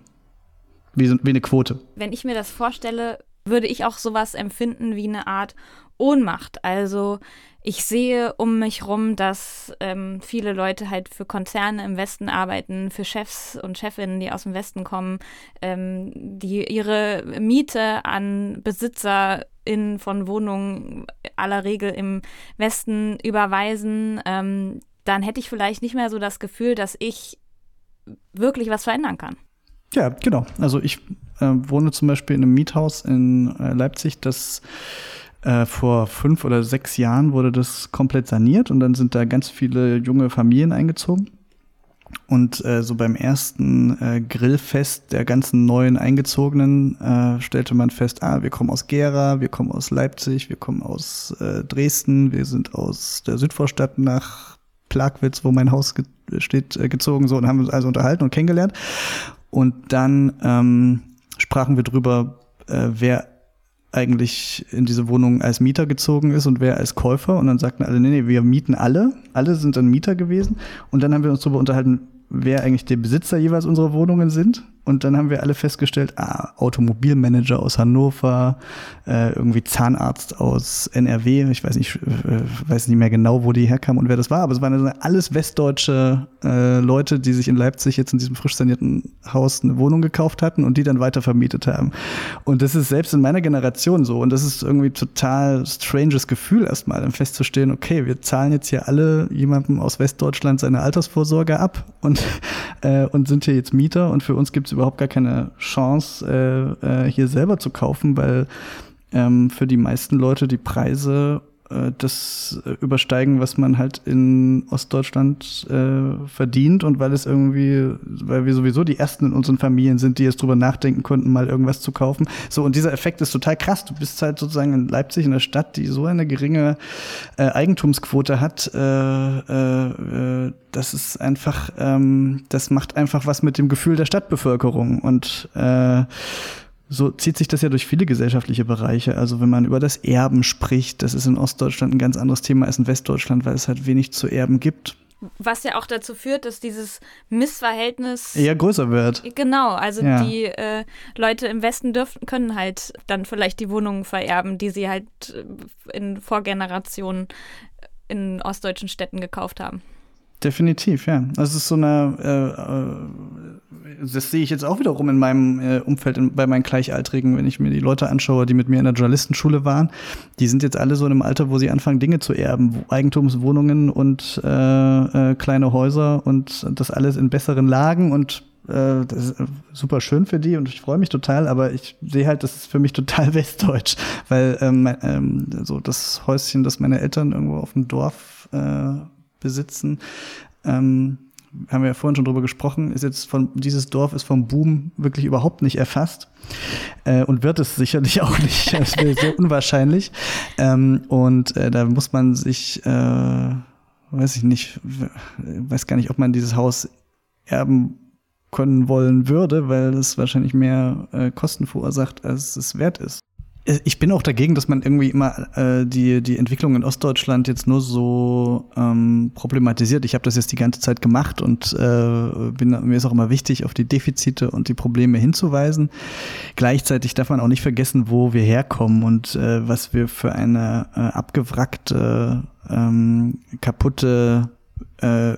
Wie, wie eine Quote. Wenn ich mir das vorstelle, würde ich auch sowas empfinden wie eine Art Ohnmacht. Also ich sehe um mich rum, dass ähm, viele Leute halt für Konzerne im Westen arbeiten, für Chefs und Chefinnen, die aus dem Westen kommen, ähm, die ihre Miete an BesitzerInnen von Wohnungen aller Regel im Westen überweisen. Ähm, dann hätte ich vielleicht nicht mehr so das Gefühl, dass ich wirklich was verändern kann. Ja, genau. Also ich äh, wohne zum Beispiel in einem Miethaus in äh, Leipzig, das äh, vor fünf oder sechs Jahren wurde das komplett saniert und dann sind da ganz viele junge Familien eingezogen. Und äh, so beim ersten äh, Grillfest der ganzen neuen Eingezogenen äh, stellte man fest, ah, wir kommen aus Gera, wir kommen aus Leipzig, wir kommen aus äh, Dresden, wir sind aus der Südvorstadt nach Plagwitz, wo mein Haus ge steht, äh, gezogen, so und haben uns also unterhalten und kennengelernt. Und dann ähm, sprachen wir drüber, äh, wer eigentlich in diese Wohnung als Mieter gezogen ist und wer als Käufer. Und dann sagten alle, nee, nee, wir mieten alle. Alle sind dann Mieter gewesen. Und dann haben wir uns darüber unterhalten, wer eigentlich die Besitzer jeweils unserer Wohnungen sind. Und dann haben wir alle festgestellt, ah, Automobilmanager aus Hannover, äh, irgendwie Zahnarzt aus NRW, ich weiß nicht, äh, weiß nicht mehr genau, wo die herkamen und wer das war, aber es waren alles westdeutsche äh, Leute, die sich in Leipzig jetzt in diesem frisch sanierten Haus eine Wohnung gekauft hatten und die dann weiter vermietet haben. Und das ist selbst in meiner Generation so. Und das ist irgendwie total stranges Gefühl erstmal, dann festzustellen, okay, wir zahlen jetzt hier alle jemandem aus Westdeutschland seine Altersvorsorge ab und, äh, und sind hier jetzt Mieter und für uns gibt es überhaupt gar keine Chance, äh, äh, hier selber zu kaufen, weil ähm, für die meisten Leute die Preise äh, das äh, übersteigen, was man halt in Ostdeutschland äh, verdient und weil es irgendwie, weil wir sowieso die ersten in unseren Familien sind, die jetzt drüber nachdenken konnten, mal irgendwas zu kaufen. So, und dieser Effekt ist total krass. Du bist halt sozusagen in Leipzig, in einer Stadt, die so eine geringe äh, Eigentumsquote hat, äh, äh, das ist einfach, ähm, das macht einfach was mit dem Gefühl der Stadtbevölkerung und äh, so zieht sich das ja durch viele gesellschaftliche Bereiche. Also wenn man über das Erben spricht, das ist in Ostdeutschland ein ganz anderes Thema als in Westdeutschland, weil es halt wenig zu erben gibt. Was ja auch dazu führt, dass dieses Missverhältnis eher größer wird. Genau, also ja. die äh, Leute im Westen dürfen, können halt dann vielleicht die Wohnungen vererben, die sie halt äh, in Vorgenerationen in ostdeutschen Städten gekauft haben. Definitiv, ja. Das ist so eine, äh, äh, das sehe ich jetzt auch wiederum in meinem äh, Umfeld, in, bei meinen Gleichaltrigen, wenn ich mir die Leute anschaue, die mit mir in der Journalistenschule waren. Die sind jetzt alle so in einem Alter, wo sie anfangen, Dinge zu erben. Eigentumswohnungen und äh, äh, kleine Häuser und das alles in besseren Lagen und äh, das ist super schön für die und ich freue mich total, aber ich sehe halt, das ist für mich total westdeutsch, weil ähm, ähm, so das Häuschen, das meine Eltern irgendwo auf dem Dorf äh, besitzen. Ähm, haben wir ja vorhin schon drüber gesprochen, ist jetzt von dieses Dorf ist vom Boom wirklich überhaupt nicht erfasst äh, und wird es sicherlich auch nicht. Das wäre sehr unwahrscheinlich. Ähm, und äh, da muss man sich, äh, weiß ich nicht, weiß gar nicht, ob man dieses Haus erben können wollen würde, weil es wahrscheinlich mehr äh, Kosten verursacht, als es wert ist. Äh, ich bin auch dagegen, dass man irgendwie immer äh, die, die Entwicklung in Ostdeutschland jetzt nur so ähm, problematisiert. Ich habe das jetzt die ganze Zeit gemacht und äh, bin, mir ist auch immer wichtig, auf die Defizite und die Probleme hinzuweisen. Gleichzeitig darf man auch nicht vergessen, wo wir herkommen und äh, was wir für eine äh, abgewrackte, ähm, kaputte äh,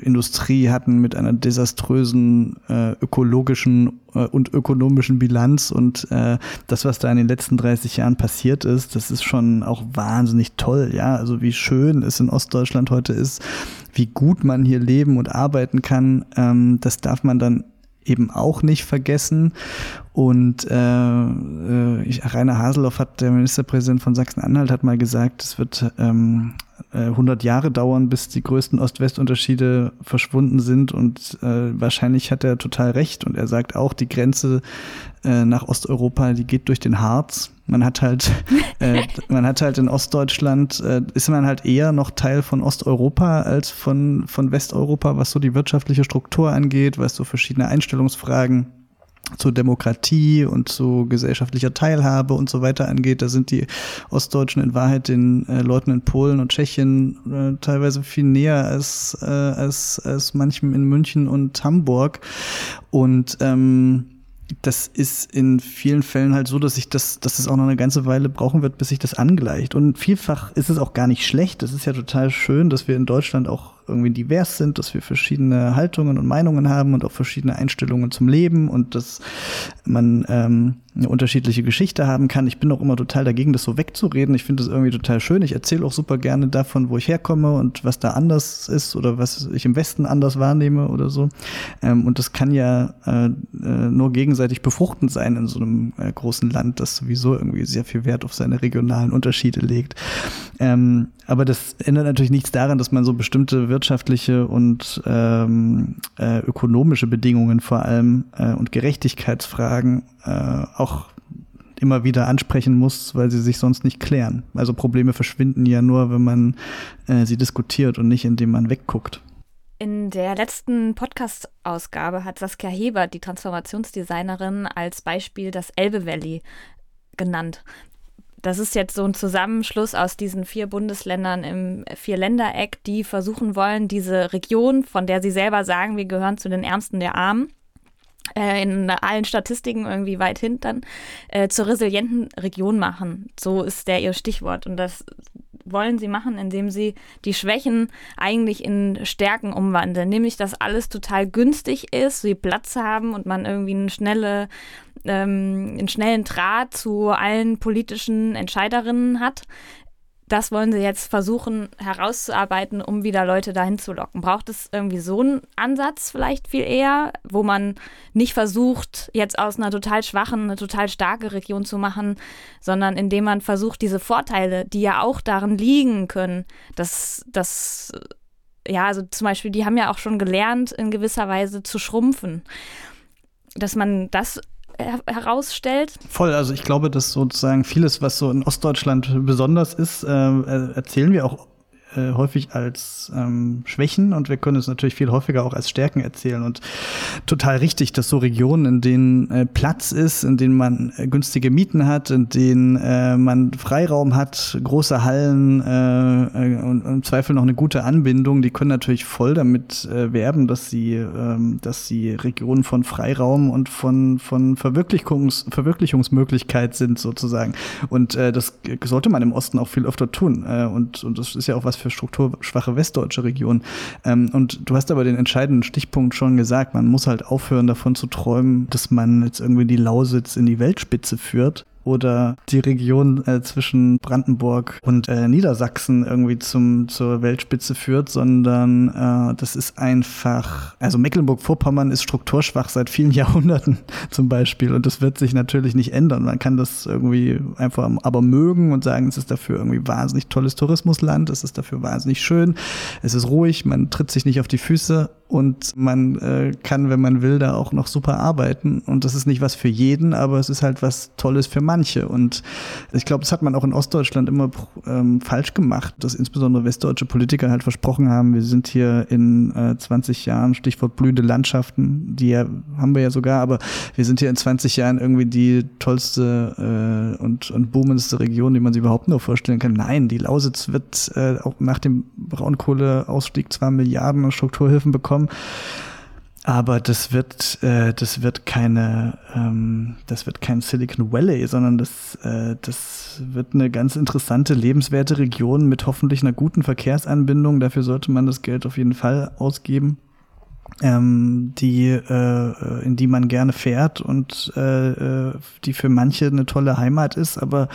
Industrie hatten mit einer desaströsen äh, ökologischen äh, und ökonomischen Bilanz und äh, das, was da in den letzten 30 Jahren passiert ist, das ist schon auch wahnsinnig toll, ja, also wie schön es in Ostdeutschland heute ist, wie gut man hier leben und arbeiten kann, ähm, das darf man dann eben auch nicht vergessen. Und äh, äh, ich, Rainer Haseloff hat, der Ministerpräsident von Sachsen-Anhalt, hat mal gesagt, es wird ähm, 100 äh, Jahre dauern, bis die größten Ost-West-Unterschiede verschwunden sind. Und äh, wahrscheinlich hat er total recht. Und er sagt auch, die Grenze äh, nach Osteuropa, die geht durch den Harz. Man hat halt, äh, man hat halt in Ostdeutschland, äh, ist man halt eher noch Teil von Osteuropa als von, von Westeuropa, was so die wirtschaftliche Struktur angeht, was so verschiedene Einstellungsfragen zur Demokratie und zu gesellschaftlicher Teilhabe und so weiter angeht. Da sind die Ostdeutschen in Wahrheit den äh, Leuten in Polen und Tschechien äh, teilweise viel näher als, äh, als, als manchem in München und Hamburg. Und ähm, das ist in vielen Fällen halt so, dass ich das, dass es auch noch eine ganze Weile brauchen wird, bis sich das angleicht. Und vielfach ist es auch gar nicht schlecht. Es ist ja total schön, dass wir in Deutschland auch irgendwie divers sind, dass wir verschiedene Haltungen und Meinungen haben und auch verschiedene Einstellungen zum Leben und dass man ähm, eine unterschiedliche Geschichte haben kann. Ich bin auch immer total dagegen, das so wegzureden. Ich finde das irgendwie total schön. Ich erzähle auch super gerne davon, wo ich herkomme und was da anders ist oder was ich im Westen anders wahrnehme oder so. Ähm, und das kann ja äh, äh, nur gegenseitig befruchtend sein in so einem äh, großen Land, das sowieso irgendwie sehr viel Wert auf seine regionalen Unterschiede legt. Ähm, aber das ändert natürlich nichts daran, dass man so bestimmte wirtschaftliche und ähm, äh, ökonomische Bedingungen vor allem äh, und Gerechtigkeitsfragen äh, auch immer wieder ansprechen muss, weil sie sich sonst nicht klären. Also Probleme verschwinden ja nur, wenn man äh, sie diskutiert und nicht, indem man wegguckt. In der letzten Podcast-Ausgabe hat Saskia Hebert, die Transformationsdesignerin, als Beispiel das Elbe Valley genannt. Das ist jetzt so ein Zusammenschluss aus diesen vier Bundesländern im Vierländereck, die versuchen wollen, diese Region, von der sie selber sagen, wir gehören zu den Ärmsten der Armen, äh, in allen Statistiken irgendwie weit hinten, äh, zur resilienten Region machen. So ist der ihr Stichwort. Und das wollen sie machen, indem sie die Schwächen eigentlich in Stärken umwandeln. Nämlich, dass alles total günstig ist, sie Platz haben und man irgendwie eine schnelle ähm, einen schnellen Draht zu allen politischen Entscheiderinnen hat. Das wollen sie jetzt versuchen herauszuarbeiten, um wieder Leute dahin zu locken. Braucht es irgendwie so einen Ansatz vielleicht viel eher, wo man nicht versucht, jetzt aus einer total schwachen eine total starke Region zu machen, sondern indem man versucht, diese Vorteile, die ja auch darin liegen können, dass das ja, also zum Beispiel, die haben ja auch schon gelernt, in gewisser Weise zu schrumpfen. Dass man das herausstellt. Voll, also ich glaube, dass sozusagen vieles, was so in Ostdeutschland besonders ist, äh, erzählen wir auch äh, häufig als ähm, Schwächen und wir können es natürlich viel häufiger auch als Stärken erzählen. Und total richtig, dass so Regionen, in denen äh, Platz ist, in denen man äh, günstige Mieten hat, in denen äh, man Freiraum hat, große Hallen äh, äh, und im Zweifel noch eine gute Anbindung, die können natürlich voll damit äh, werben, dass sie, äh, dass sie Regionen von Freiraum und von, von Verwirklichungs Verwirklichungsmöglichkeit sind sozusagen. Und äh, das sollte man im Osten auch viel öfter tun. Äh, und, und das ist ja auch was für strukturschwache westdeutsche Regionen. Ähm, und du hast aber den entscheidenden Stichpunkt schon gesagt, man muss halt aufhören davon zu träumen, dass man jetzt irgendwie die Lausitz in die Weltspitze führt, oder die Region äh, zwischen Brandenburg und äh, Niedersachsen irgendwie zum, zur Weltspitze führt, sondern äh, das ist einfach, also Mecklenburg-Vorpommern ist strukturschwach seit vielen Jahrhunderten zum Beispiel und das wird sich natürlich nicht ändern. Man kann das irgendwie einfach aber mögen und sagen, es ist dafür irgendwie wahnsinnig tolles Tourismusland, es ist dafür wahnsinnig schön, es ist ruhig, man tritt sich nicht auf die Füße und man äh, kann, wenn man will, da auch noch super arbeiten. Und das ist nicht was für jeden, aber es ist halt was Tolles für manche. Und ich glaube, das hat man auch in Ostdeutschland immer ähm, falsch gemacht, dass insbesondere westdeutsche Politiker halt versprochen haben, wir sind hier in äh, 20 Jahren, Stichwort blühende Landschaften, die ja, haben wir ja sogar, aber wir sind hier in 20 Jahren irgendwie die tollste äh, und, und boomendste Region, die man sich überhaupt nur vorstellen kann. Nein, die Lausitz wird äh, auch nach dem Braunkohleausstieg zwar Milliarden Strukturhilfen bekommen, haben. Aber das wird, äh, das wird keine, ähm, das wird kein Silicon Valley, sondern das, äh, das wird eine ganz interessante, lebenswerte Region mit hoffentlich einer guten Verkehrsanbindung. Dafür sollte man das Geld auf jeden Fall ausgeben ähm, die, äh, in die man gerne fährt und äh, äh, die für manche eine tolle Heimat ist, aber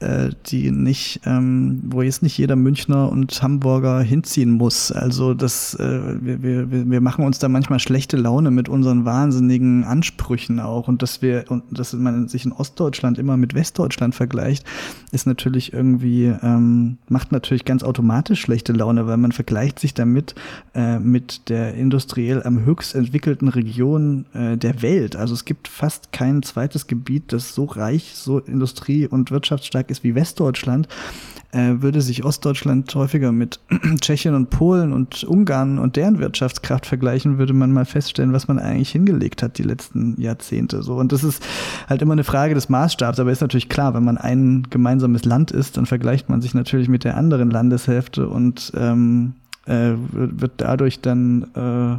äh, die nicht, ähm, wo jetzt nicht jeder Münchner und Hamburger hinziehen muss. Also das, äh, wir, wir, wir machen uns da manchmal schlechte Laune mit unseren wahnsinnigen Ansprüchen auch und dass wir und dass man sich in Ostdeutschland immer mit Westdeutschland vergleicht, ist natürlich irgendwie ähm, macht natürlich ganz automatisch schlechte Laune, weil man vergleicht sich damit äh, mit der industriell am höchst entwickelten Region äh, der Welt. Also es gibt fast kein zweites Gebiet, das so reich, so industrie- und wirtschaftsstark stark ist wie Westdeutschland, äh, würde sich Ostdeutschland häufiger mit Tschechien und Polen und Ungarn und deren Wirtschaftskraft vergleichen, würde man mal feststellen, was man eigentlich hingelegt hat die letzten Jahrzehnte. So und das ist halt immer eine Frage des Maßstabs. Aber ist natürlich klar, wenn man ein gemeinsames Land ist, dann vergleicht man sich natürlich mit der anderen Landeshälfte und ähm, äh, wird dadurch dann äh,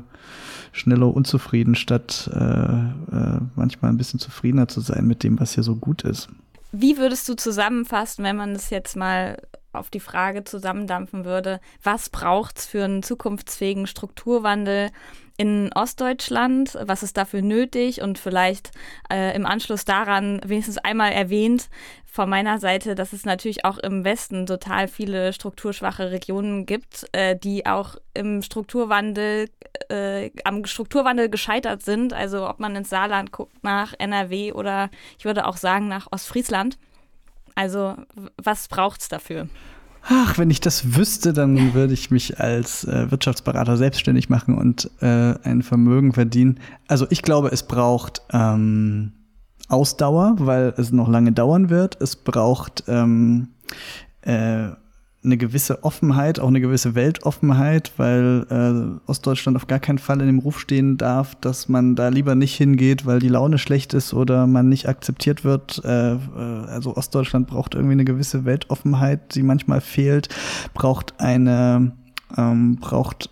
schneller unzufrieden, statt äh, äh, manchmal ein bisschen zufriedener zu sein mit dem, was hier so gut ist. Wie würdest du zusammenfassen, wenn man das jetzt mal auf die Frage zusammendampfen würde, was braucht es für einen zukunftsfähigen Strukturwandel in Ostdeutschland? Was ist dafür nötig? Und vielleicht äh, im Anschluss daran wenigstens einmal erwähnt von meiner Seite, dass es natürlich auch im Westen total viele strukturschwache Regionen gibt, äh, die auch im Strukturwandel, äh, am Strukturwandel gescheitert sind. Also ob man ins Saarland guckt, nach NRW oder ich würde auch sagen nach Ostfriesland. Also was braucht es dafür? Ach, wenn ich das wüsste, dann würde ich mich als äh, Wirtschaftsberater selbstständig machen und äh, ein Vermögen verdienen. Also ich glaube, es braucht ähm, Ausdauer, weil es noch lange dauern wird. Es braucht ähm, äh, eine gewisse Offenheit, auch eine gewisse Weltoffenheit, weil äh, Ostdeutschland auf gar keinen Fall in dem Ruf stehen darf, dass man da lieber nicht hingeht, weil die Laune schlecht ist oder man nicht akzeptiert wird. Äh, äh, also Ostdeutschland braucht irgendwie eine gewisse Weltoffenheit, die manchmal fehlt, braucht eine ähm, braucht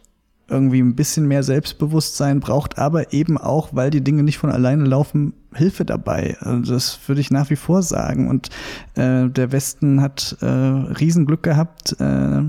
irgendwie ein bisschen mehr Selbstbewusstsein braucht, aber eben auch, weil die Dinge nicht von alleine laufen, Hilfe dabei. Also das würde ich nach wie vor sagen. Und äh, der Westen hat äh, Riesenglück gehabt, äh,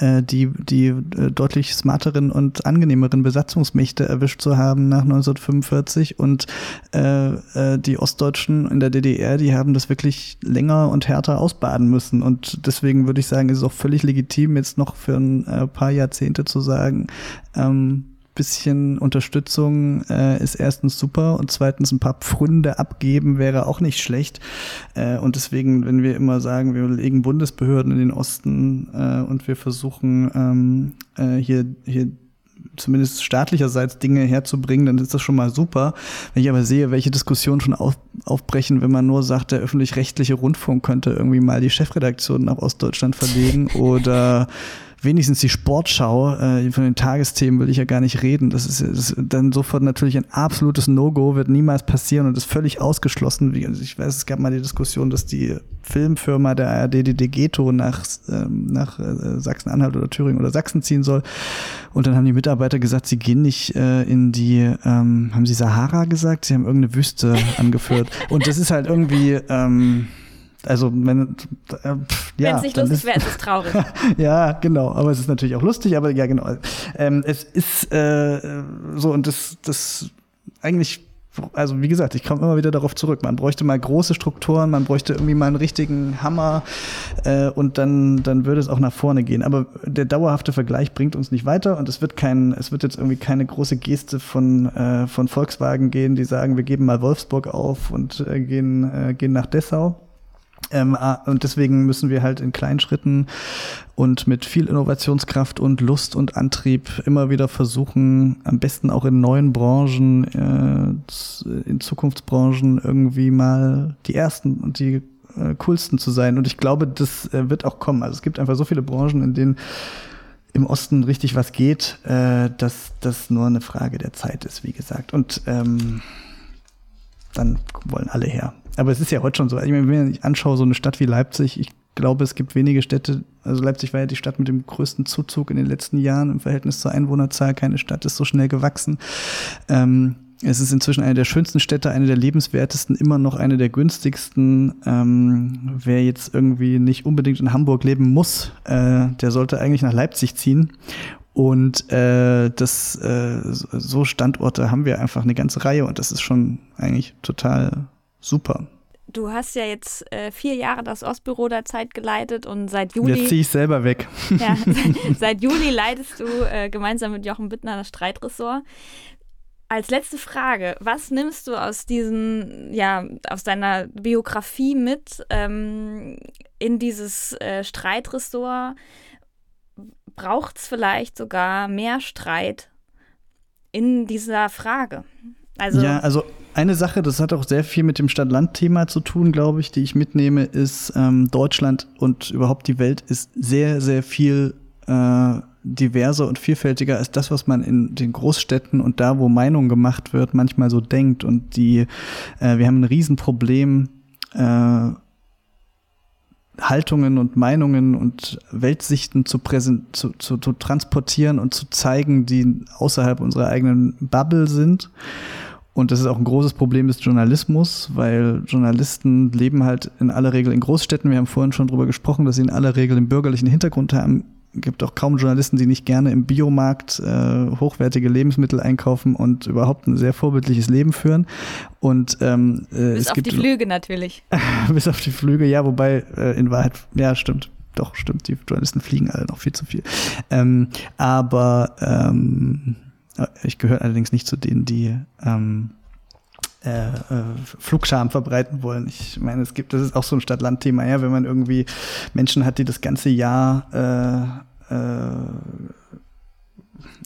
äh, die, die äh, deutlich smarteren und angenehmeren Besatzungsmächte erwischt zu haben nach 1945 und äh, äh, die Ostdeutschen in der DDR, die haben das wirklich länger und härter ausbaden müssen und deswegen würde ich sagen, ist es auch völlig legitim, jetzt noch für ein äh, paar Jahrzehnte zu sagen, ähm, bisschen Unterstützung äh, ist erstens super und zweitens ein paar Pfründe abgeben wäre auch nicht schlecht. Äh, und deswegen, wenn wir immer sagen, wir legen Bundesbehörden in den Osten äh, und wir versuchen ähm, äh, hier, hier zumindest staatlicherseits Dinge herzubringen, dann ist das schon mal super. Wenn ich aber sehe, welche Diskussionen schon auf, aufbrechen, wenn man nur sagt, der öffentlich-rechtliche Rundfunk könnte irgendwie mal die Chefredaktion nach Ostdeutschland verlegen oder wenigstens die Sportschau, äh, von den Tagesthemen will ich ja gar nicht reden. Das ist, ist dann sofort natürlich ein absolutes No-Go, wird niemals passieren und ist völlig ausgeschlossen. Also ich weiß, es gab mal die Diskussion, dass die Filmfirma der ARD die Degeto nach, ähm, nach äh, Sachsen-Anhalt oder Thüringen oder Sachsen ziehen soll. Und dann haben die Mitarbeiter gesagt, sie gehen nicht äh, in die, ähm, haben sie Sahara gesagt? Sie haben irgendeine Wüste angeführt. Und das ist halt irgendwie, ähm, Also wenn äh, ja, es nicht lustig wäre, ist es traurig. ja, genau. Aber es ist natürlich auch lustig. Aber ja, genau. Ähm, es ist äh, so und das, das eigentlich also wie gesagt, ich komme immer wieder darauf zurück. Man bräuchte mal große Strukturen, man bräuchte irgendwie mal einen richtigen Hammer äh, und dann, dann würde es auch nach vorne gehen. Aber der dauerhafte Vergleich bringt uns nicht weiter und es wird kein, es wird jetzt irgendwie keine große Geste von, äh, von Volkswagen gehen, die sagen, wir geben mal Wolfsburg auf und äh, gehen, äh, gehen nach Dessau. Ähm, ah, und deswegen müssen wir halt in kleinen Schritten und mit viel Innovationskraft und Lust und Antrieb immer wieder versuchen, am besten auch in neuen Branchen, äh, in Zukunftsbranchen irgendwie mal die ersten und die äh, coolsten zu sein. Und ich glaube, das äh, wird auch kommen. Also es gibt einfach so viele Branchen, in denen im Osten richtig was geht, äh, dass das nur eine Frage der Zeit ist, wie gesagt. Und ähm, dann wollen alle her. Aber es ist ja heute schon so. Ich meine, wenn ich anschaue, so eine Stadt wie Leipzig, ich glaube, es gibt wenige Städte, also Leipzig war ja die Stadt mit dem größten Zuzug in den letzten Jahren im Verhältnis zur Einwohnerzahl. Keine Stadt ist so schnell gewachsen. Ähm, es ist inzwischen eine der schönsten Städte, eine der lebenswertesten, immer noch eine der günstigsten. Ähm, wer jetzt irgendwie nicht unbedingt in Hamburg leben muss, äh, der sollte eigentlich nach Leipzig ziehen. Und äh, das äh, so Standorte haben wir einfach eine ganze Reihe und das ist schon eigentlich total super. Du hast ja jetzt äh, vier Jahre das Ostbüro der Zeit geleitet und seit Juli. Jetzt ziehe ich selber weg. Ja, seit Juli leitest du äh, gemeinsam mit Jochen Bittner das Streitressort. Als letzte Frage, was nimmst du aus diesen, ja, aus deiner Biografie mit ähm, in dieses äh, Streitressort? Braucht es vielleicht sogar mehr Streit in dieser Frage? Also ja, also eine Sache, das hat auch sehr viel mit dem Stadt-Land-Thema zu tun, glaube ich, die ich mitnehme, ist, ähm, Deutschland und überhaupt die Welt ist sehr, sehr viel äh, diverser und vielfältiger als das, was man in den Großstädten und da, wo Meinung gemacht wird, manchmal so denkt. Und die, äh, wir haben ein Riesenproblem, äh, Haltungen und Meinungen und Weltsichten zu, präsent, zu, zu, zu transportieren und zu zeigen, die außerhalb unserer eigenen Bubble sind. Und das ist auch ein großes Problem des Journalismus, weil Journalisten leben halt in aller Regel in Großstädten. Wir haben vorhin schon drüber gesprochen, dass sie in aller Regel einen bürgerlichen Hintergrund haben. Es gibt auch kaum Journalisten, die nicht gerne im Biomarkt äh, hochwertige Lebensmittel einkaufen und überhaupt ein sehr vorbildliches Leben führen. Und ähm, äh, bis es auf gibt, die Flüge natürlich. bis auf die Flüge, ja, wobei äh, in Wahrheit, ja, stimmt. Doch, stimmt, die Journalisten fliegen alle noch viel zu viel. Ähm, aber ähm, ich gehöre allerdings nicht zu denen, die ähm, äh, äh, Flugscham verbreiten wollen. Ich meine, es gibt, das ist auch so ein Stadt-Land-Thema, ja, wenn man irgendwie Menschen hat, die das ganze Jahr äh, äh,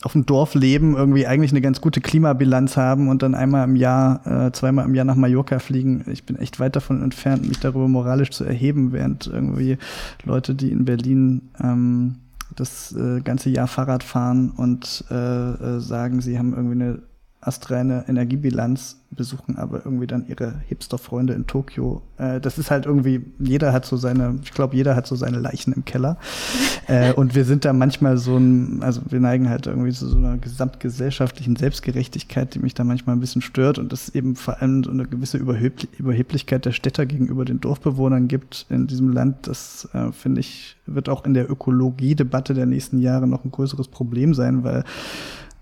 auf dem Dorf leben, irgendwie eigentlich eine ganz gute Klimabilanz haben und dann einmal im Jahr, äh, zweimal im Jahr nach Mallorca fliegen. Ich bin echt weit davon entfernt, mich darüber moralisch zu erheben, während irgendwie Leute, die in Berlin ähm, das äh, ganze Jahr Fahrrad fahren und äh, äh, sagen, sie haben irgendwie eine astreine Energiebilanz, besuchen aber irgendwie dann ihre Hipster-Freunde in Tokio. Äh, das ist halt irgendwie, jeder hat so seine, ich glaube, jeder hat so seine Leichen im Keller. äh, und wir sind da manchmal so ein, also wir neigen halt irgendwie zu so einer gesamtgesellschaftlichen Selbstgerechtigkeit, die mich da manchmal ein bisschen stört und das eben vor allem so eine gewisse Überhebl Überheblichkeit der Städter gegenüber den Dorfbewohnern gibt in diesem Land. Das äh, finde ich, wird auch in der Ökologie-Debatte der nächsten Jahre noch ein größeres Problem sein, weil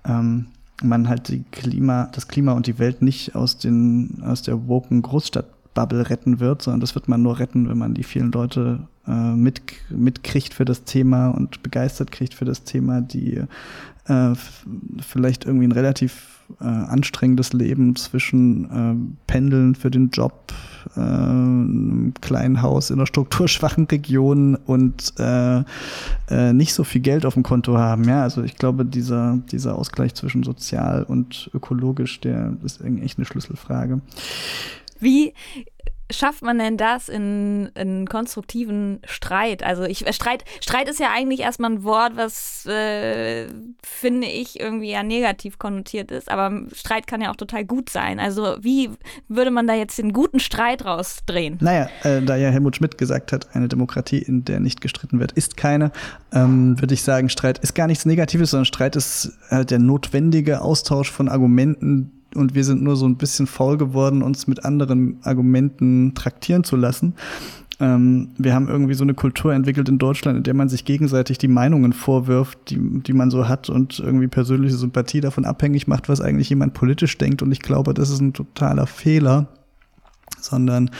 ähm, man halt die Klima, das Klima und die Welt nicht aus den, aus der woken Großstadtbubble retten wird, sondern das wird man nur retten, wenn man die vielen Leute äh, mit, mitkriegt für das Thema und begeistert kriegt für das Thema, die äh, vielleicht irgendwie ein relativ äh, anstrengendes Leben zwischen äh, Pendeln für den Job, äh, einem kleinen Haus in einer strukturschwachen Region und äh, äh, nicht so viel Geld auf dem Konto haben. Ja, also ich glaube, dieser, dieser Ausgleich zwischen sozial und ökologisch, der ist echt eine Schlüsselfrage. Wie schafft man denn das in, in konstruktiven Streit? Also ich Streit, Streit ist ja eigentlich erstmal ein Wort, was äh, finde ich irgendwie ja negativ konnotiert ist, aber Streit kann ja auch total gut sein. Also wie würde man da jetzt den guten Streit rausdrehen? Naja, äh, da ja Helmut Schmidt gesagt hat, eine Demokratie, in der nicht gestritten wird, ist keine, ähm, würde ich sagen, Streit ist gar nichts Negatives, sondern Streit ist halt der notwendige Austausch von Argumenten, und wir sind nur so ein bisschen faul geworden, uns mit anderen Argumenten traktieren zu lassen. Ähm, wir haben irgendwie so eine Kultur entwickelt in Deutschland, in der man sich gegenseitig die Meinungen vorwirft, die, die man so hat und irgendwie persönliche Sympathie davon abhängig macht, was eigentlich jemand politisch denkt. Und ich glaube, das ist ein totaler Fehler, sondern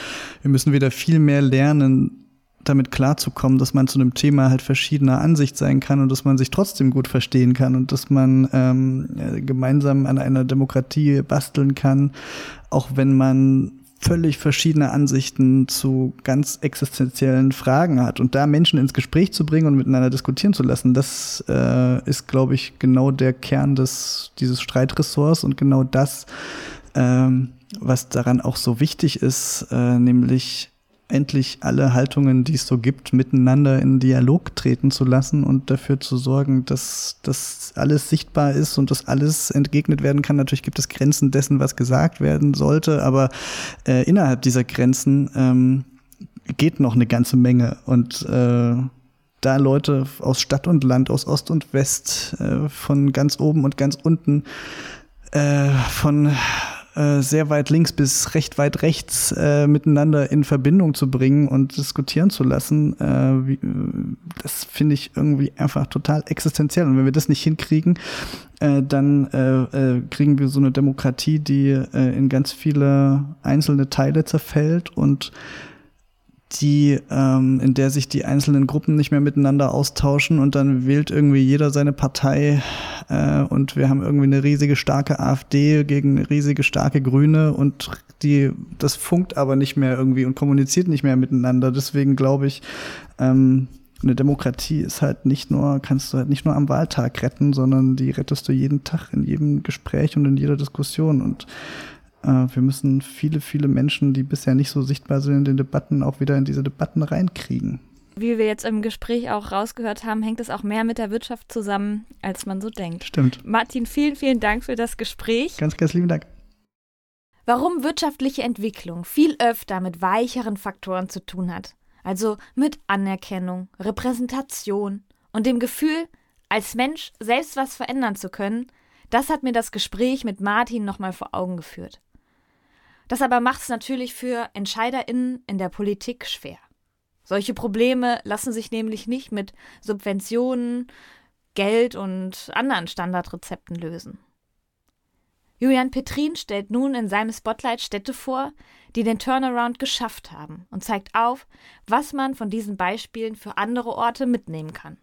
wir müssen wieder viel mehr lernen, damit klarzukommen, dass man zu einem Thema halt verschiedener Ansicht sein kann und dass man sich trotzdem gut verstehen kann und dass man ähm, gemeinsam an einer Demokratie basteln kann, auch wenn man völlig verschiedene Ansichten zu ganz existenziellen Fragen hat. Und da Menschen ins Gespräch zu bringen und miteinander diskutieren zu lassen, das äh, ist, glaube ich, genau der Kern des, dieses Streitressorts und genau das, ähm, was daran auch so wichtig ist, äh, nämlich endlich alle Haltungen, die es so gibt, miteinander in Dialog treten zu lassen und dafür zu sorgen, dass das alles sichtbar ist und dass alles entgegnet werden kann. Natürlich gibt es Grenzen dessen, was gesagt werden sollte, aber äh, innerhalb dieser Grenzen ähm, geht noch eine ganze Menge und äh, da Leute aus Stadt und Land, aus Ost und West, äh, von ganz oben und ganz unten, äh, von äh, sehr weit links bis recht weit rechts äh, miteinander in Verbindung zu bringen und diskutieren zu lassen, äh, wie, das finde ich irgendwie einfach total existenziell. Und wenn wir das nicht hinkriegen, äh, dann äh, äh, kriegen wir so eine Demokratie, die äh, in ganz viele einzelne Teile zerfällt und die, ähm, in der sich die einzelnen Gruppen nicht mehr miteinander austauschen und dann wählt irgendwie jeder seine Partei äh, und wir haben irgendwie eine riesige starke AfD gegen eine riesige starke Grüne und die, das funkt aber nicht mehr irgendwie und kommuniziert nicht mehr miteinander. Deswegen glaube ich, ähm, eine Demokratie ist halt nicht nur, kannst du halt nicht nur am Wahltag retten, sondern die rettest du jeden Tag in jedem Gespräch und in jeder Diskussion und wir müssen viele, viele Menschen, die bisher nicht so sichtbar sind in den Debatten, auch wieder in diese Debatten reinkriegen. Wie wir jetzt im Gespräch auch rausgehört haben, hängt es auch mehr mit der Wirtschaft zusammen, als man so denkt. Stimmt. Martin, vielen, vielen Dank für das Gespräch. Ganz, ganz lieben Dank. Warum wirtschaftliche Entwicklung viel öfter mit weicheren Faktoren zu tun hat, also mit Anerkennung, Repräsentation und dem Gefühl, als Mensch selbst was verändern zu können, das hat mir das Gespräch mit Martin nochmal vor Augen geführt. Das aber macht es natürlich für EntscheiderInnen in der Politik schwer. Solche Probleme lassen sich nämlich nicht mit Subventionen, Geld und anderen Standardrezepten lösen. Julian Petrin stellt nun in seinem Spotlight Städte vor, die den Turnaround geschafft haben und zeigt auf, was man von diesen Beispielen für andere Orte mitnehmen kann.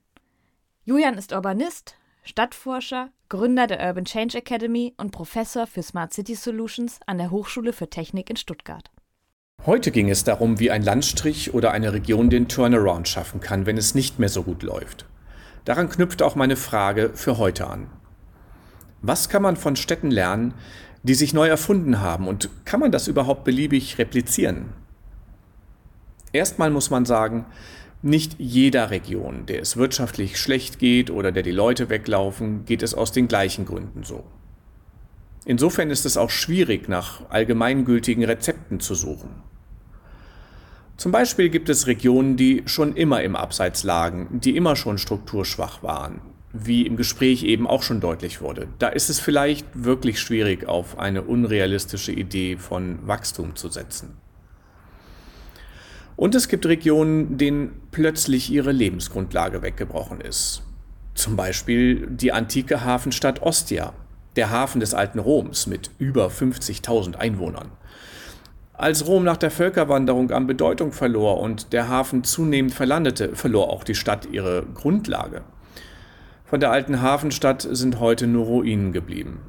Julian ist Urbanist, Stadtforscher, Gründer der Urban Change Academy und Professor für Smart City Solutions an der Hochschule für Technik in Stuttgart. Heute ging es darum, wie ein Landstrich oder eine Region den Turnaround schaffen kann, wenn es nicht mehr so gut läuft. Daran knüpft auch meine Frage für heute an. Was kann man von Städten lernen, die sich neu erfunden haben und kann man das überhaupt beliebig replizieren? Erstmal muss man sagen, nicht jeder Region, der es wirtschaftlich schlecht geht oder der die Leute weglaufen, geht es aus den gleichen Gründen so. Insofern ist es auch schwierig, nach allgemeingültigen Rezepten zu suchen. Zum Beispiel gibt es Regionen, die schon immer im Abseits lagen, die immer schon strukturschwach waren, wie im Gespräch eben auch schon deutlich wurde. Da ist es vielleicht wirklich schwierig, auf eine unrealistische Idee von Wachstum zu setzen. Und es gibt Regionen, denen plötzlich ihre Lebensgrundlage weggebrochen ist. Zum Beispiel die antike Hafenstadt Ostia, der Hafen des alten Roms mit über 50.000 Einwohnern. Als Rom nach der Völkerwanderung an Bedeutung verlor und der Hafen zunehmend verlandete, verlor auch die Stadt ihre Grundlage. Von der alten Hafenstadt sind heute nur Ruinen geblieben.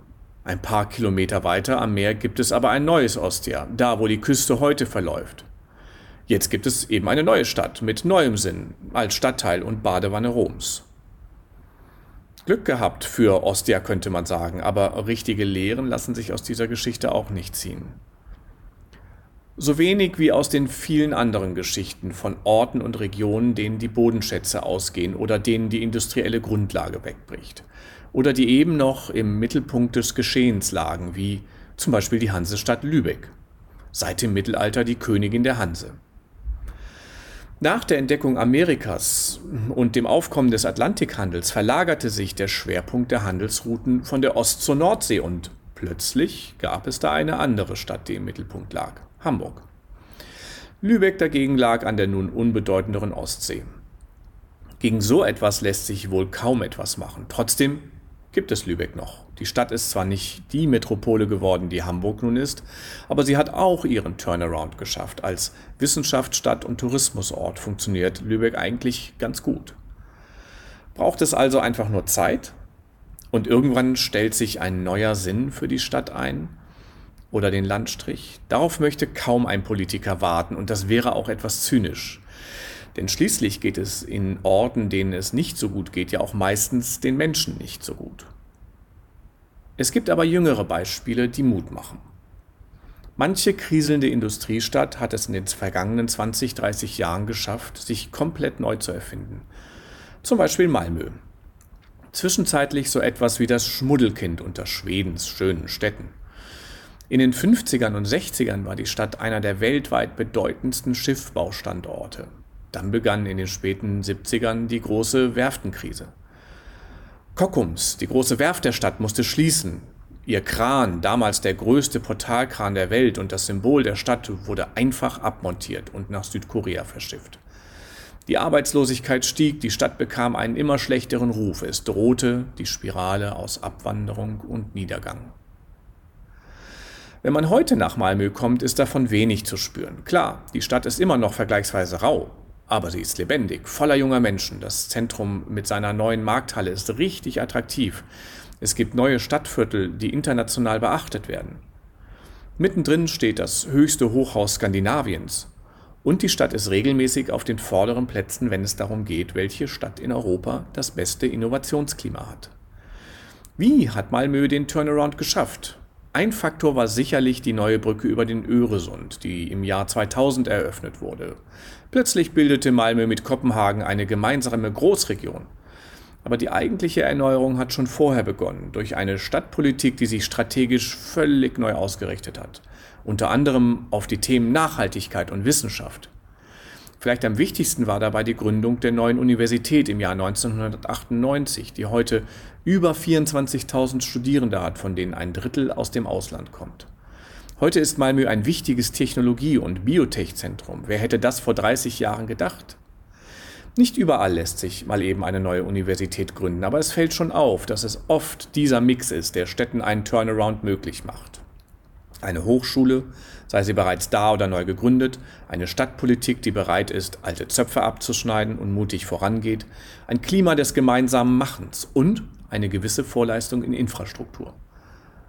Ein paar Kilometer weiter am Meer gibt es aber ein neues Ostia, da wo die Küste heute verläuft. Jetzt gibt es eben eine neue Stadt mit neuem Sinn als Stadtteil und Badewanne Roms. Glück gehabt für Ostia könnte man sagen, aber richtige Lehren lassen sich aus dieser Geschichte auch nicht ziehen. So wenig wie aus den vielen anderen Geschichten von Orten und Regionen, denen die Bodenschätze ausgehen oder denen die industrielle Grundlage wegbricht. Oder die eben noch im Mittelpunkt des Geschehens lagen, wie zum Beispiel die Hansestadt Lübeck. Seit dem Mittelalter die Königin der Hanse. Nach der Entdeckung Amerikas und dem Aufkommen des Atlantikhandels verlagerte sich der Schwerpunkt der Handelsrouten von der Ost- zur Nordsee und plötzlich gab es da eine andere Stadt, die im Mittelpunkt lag, Hamburg. Lübeck dagegen lag an der nun unbedeutenderen Ostsee. Gegen so etwas lässt sich wohl kaum etwas machen. Trotzdem gibt es Lübeck noch. Die Stadt ist zwar nicht die Metropole geworden, die Hamburg nun ist, aber sie hat auch ihren Turnaround geschafft. Als Wissenschaftsstadt und Tourismusort funktioniert Lübeck eigentlich ganz gut. Braucht es also einfach nur Zeit? Und irgendwann stellt sich ein neuer Sinn für die Stadt ein oder den Landstrich. Darauf möchte kaum ein Politiker warten und das wäre auch etwas zynisch. Denn schließlich geht es in Orten, denen es nicht so gut geht, ja auch meistens den Menschen nicht so gut. Es gibt aber jüngere Beispiele, die Mut machen. Manche kriselnde Industriestadt hat es in den vergangenen 20, 30 Jahren geschafft, sich komplett neu zu erfinden. Zum Beispiel Malmö. Zwischenzeitlich so etwas wie das Schmuddelkind unter Schwedens schönen Städten. In den 50ern und 60ern war die Stadt einer der weltweit bedeutendsten Schiffbaustandorte. Dann begann in den späten 70ern die große Werftenkrise. Kockums, die große Werft der Stadt, musste schließen. Ihr Kran, damals der größte Portalkran der Welt und das Symbol der Stadt, wurde einfach abmontiert und nach Südkorea verschifft. Die Arbeitslosigkeit stieg, die Stadt bekam einen immer schlechteren Ruf, es drohte die Spirale aus Abwanderung und Niedergang. Wenn man heute nach Malmö kommt, ist davon wenig zu spüren. Klar, die Stadt ist immer noch vergleichsweise rau, aber sie ist lebendig, voller junger Menschen. Das Zentrum mit seiner neuen Markthalle ist richtig attraktiv. Es gibt neue Stadtviertel, die international beachtet werden. Mittendrin steht das höchste Hochhaus Skandinaviens. Und die Stadt ist regelmäßig auf den vorderen Plätzen, wenn es darum geht, welche Stadt in Europa das beste Innovationsklima hat. Wie hat Malmö den Turnaround geschafft? Ein Faktor war sicherlich die neue Brücke über den Öresund, die im Jahr 2000 eröffnet wurde. Plötzlich bildete Malmö mit Kopenhagen eine gemeinsame Großregion. Aber die eigentliche Erneuerung hat schon vorher begonnen, durch eine Stadtpolitik, die sich strategisch völlig neu ausgerichtet hat. Unter anderem auf die Themen Nachhaltigkeit und Wissenschaft. Vielleicht am wichtigsten war dabei die Gründung der neuen Universität im Jahr 1998, die heute über 24.000 Studierende hat, von denen ein Drittel aus dem Ausland kommt. Heute ist Malmö ein wichtiges Technologie- und Biotech-Zentrum. Wer hätte das vor 30 Jahren gedacht? Nicht überall lässt sich mal eben eine neue Universität gründen, aber es fällt schon auf, dass es oft dieser Mix ist, der Städten einen Turnaround möglich macht. Eine Hochschule, sei sie bereits da oder neu gegründet, eine Stadtpolitik, die bereit ist, alte Zöpfe abzuschneiden und mutig vorangeht, ein Klima des gemeinsamen Machens und eine gewisse Vorleistung in Infrastruktur.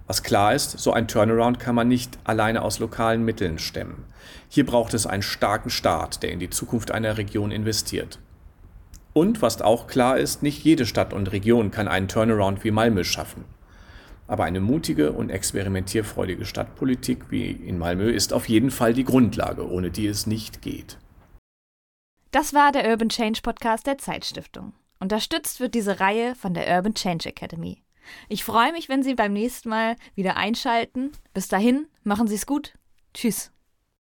Was klar ist, so ein Turnaround kann man nicht alleine aus lokalen Mitteln stemmen. Hier braucht es einen starken Staat, der in die Zukunft einer Region investiert. Und was auch klar ist, nicht jede Stadt und Region kann einen Turnaround wie Malmö schaffen. Aber eine mutige und experimentierfreudige Stadtpolitik wie in Malmö ist auf jeden Fall die Grundlage, ohne die es nicht geht. Das war der Urban Change Podcast der Zeitstiftung. Unterstützt wird diese Reihe von der Urban Change Academy. Ich freue mich, wenn Sie beim nächsten Mal wieder einschalten. Bis dahin, machen Sie es gut. Tschüss.